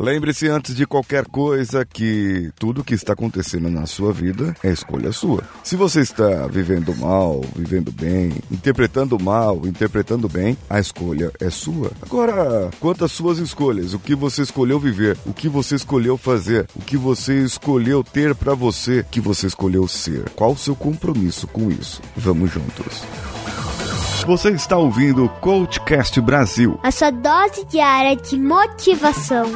Lembre-se antes de qualquer coisa que tudo que está acontecendo na sua vida é escolha sua. Se você está vivendo mal, vivendo bem, interpretando mal, interpretando bem, a escolha é sua. Agora, quanto às suas escolhas, o que você escolheu viver, o que você escolheu fazer, o que você escolheu ter para você, o que você escolheu ser, qual o seu compromisso com isso? Vamos juntos. Você está ouvindo o Coachcast Brasil. A sua dose diária de motivação.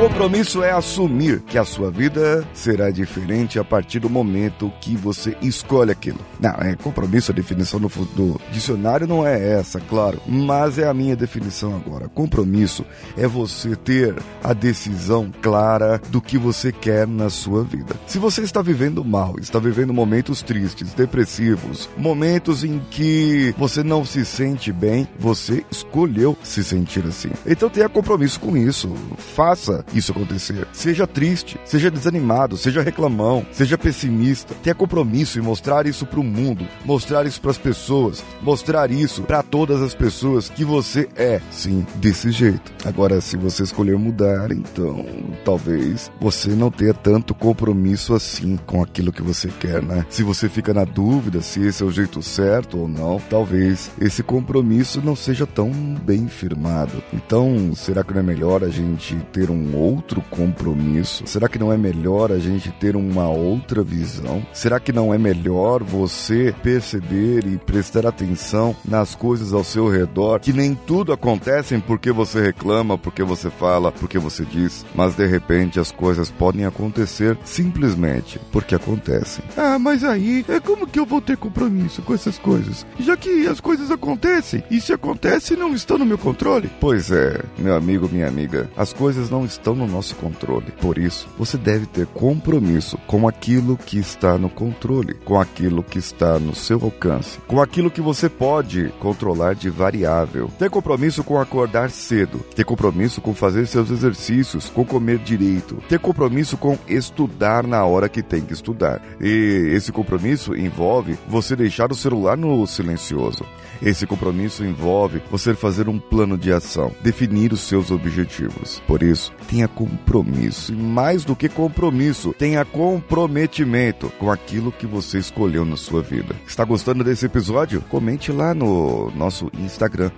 Compromisso é assumir que a sua vida será diferente a partir do momento que você escolhe aquilo. Não, é compromisso, a definição do, do dicionário não é essa, claro, mas é a minha definição agora. Compromisso é você ter a decisão clara do que você quer na sua vida. Se você está vivendo mal, está vivendo momentos tristes, depressivos, momentos em que você não se sente bem, você escolheu se sentir assim. Então tenha compromisso com isso. Faça isso acontecer. Seja triste, seja desanimado, seja reclamão, seja pessimista. Tenha compromisso em mostrar isso para o mundo, mostrar isso para as pessoas, mostrar isso para todas as pessoas que você é, sim, desse jeito. Agora, se você escolher mudar, então talvez você não tenha tanto compromisso assim com aquilo que você quer, né? Se você fica na dúvida se esse é o jeito certo ou não, talvez esse compromisso não seja tão bem firmado. Então, será que não é melhor a gente ter um outro compromisso? Será que não é melhor a gente ter uma outra visão? Será que não é melhor você perceber e prestar atenção nas coisas ao seu redor, que nem tudo acontecem porque você reclama, porque você fala, porque você diz, mas de repente as coisas podem acontecer simplesmente porque acontecem. Ah, mas aí é como que eu vou ter compromisso com essas coisas? Já que as coisas acontecem e se acontece não estão no meu controle? Pois é, meu amigo, minha amiga, as coisas não estão no nosso controle. Por isso, você deve ter compromisso com aquilo que está no controle, com aquilo que está no seu alcance, com aquilo que você pode controlar de variável. Ter compromisso com acordar cedo, ter compromisso com fazer seus exercícios, com comer direito, ter compromisso com estudar na hora que tem que estudar. E esse compromisso envolve você deixar o celular no silencioso. Esse compromisso envolve você fazer um plano de ação, definir os seus objetivos. Por isso, tenha compromisso. E mais do que compromisso, tenha comprometimento com aquilo que você escolheu na sua vida. Está gostando desse episódio? Comente lá no nosso Instagram,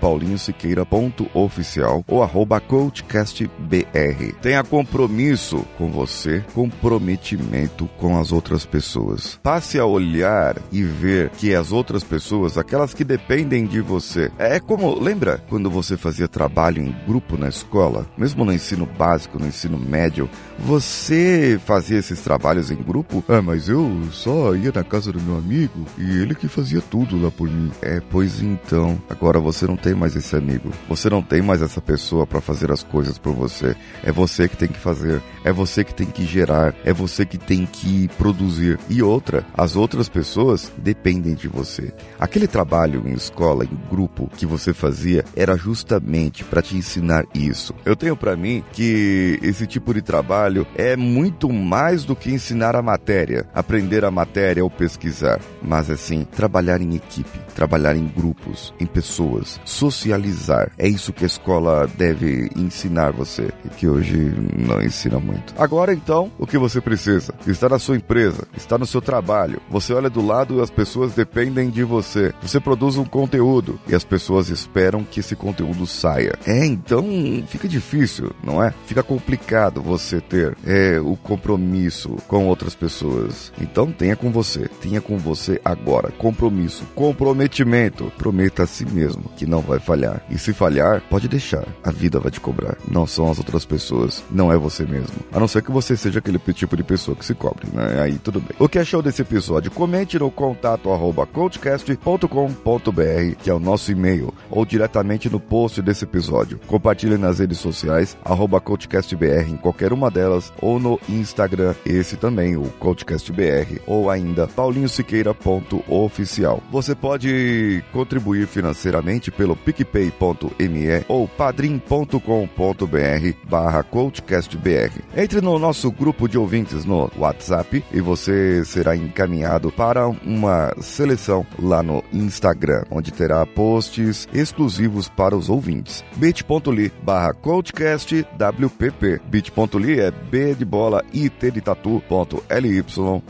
paulinhosiqueira.oficial ou coachcastbr. Tenha compromisso com você, comprometimento com as outras pessoas. Passe a olhar e ver que as outras pessoas, aquelas que dependem de você, é como, lembra quando você fazia trabalho em grupo na escola, mesmo no ensino básico, no ensino médio, você fazia esses trabalhos em grupo? Ah, mas eu só ia na casa do meu amigo e ele que fazia tudo lá por mim. É, pois então, agora você não tem mais esse amigo. Você não tem mais essa pessoa para fazer as coisas por você. É você que tem que fazer, é você que tem que gerar, é você que tem que produzir. E outra, as outras pessoas dependem de você. Aquele trabalho em escola, em grupo que você fazia era justamente para te ensinar isso. Eu tenho para mim que esse tipo de trabalho é muito mais do que ensinar a matéria, aprender a matéria ou pesquisar, mas assim, trabalhar em equipe, trabalhar em grupos, em pessoas, socializar. É isso que a escola deve ensinar você e que hoje não ensina muito. Agora então, o que você precisa? Está na sua empresa, está no seu trabalho. Você olha do lado e as pessoas dependem de você. Você produz um conteúdo e as pessoas esperam que esse conteúdo saia. É, então fica difícil, não é? Fica complicado você ter é, o compromisso com outras pessoas. Então tenha com você, tenha com você agora. Compromisso, comprometimento. Prometa a si mesmo que não vai falhar. E se falhar, pode deixar. A vida vai te cobrar. Não são as outras pessoas, não é você mesmo. A não ser que você seja aquele tipo de pessoa que se cobre, né? Aí tudo bem. O que achou desse episódio? Comente no contato arroba coachcast.com.br, que é o nosso e-mail, ou diretamente no post desse episódio. Compartilhe nas redes sociais, arroba coachcastbr em qualquer uma delas, ou no Instagram, esse também, o coachcastbr, ou ainda paulinhosiqueira.oficial. Você pode contribuir financeiramente pelo picpay.me ou padrim.com.br barra coachcastbr. Entre no nosso grupo de ouvintes no WhatsApp e você será encaminhado para uma seleção lá no Instagram, onde terá posts exclusivos para os ouvintes. bit.ly barra coachcastwpp bit.ly é b de bola e t de tatu.ly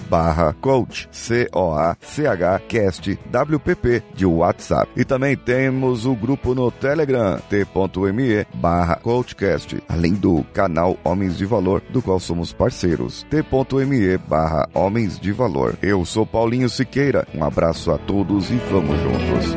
barra coach C-O-A-C-H cast WPP de WhatsApp. E também temos o grupo no Telegram t.me barra coachcast, além do canal Homens de Valor, do qual somos parceiros t.me barra Homens de Valor. Eu sou Paulinho Siqueira, um abraço a todos e vamos juntos.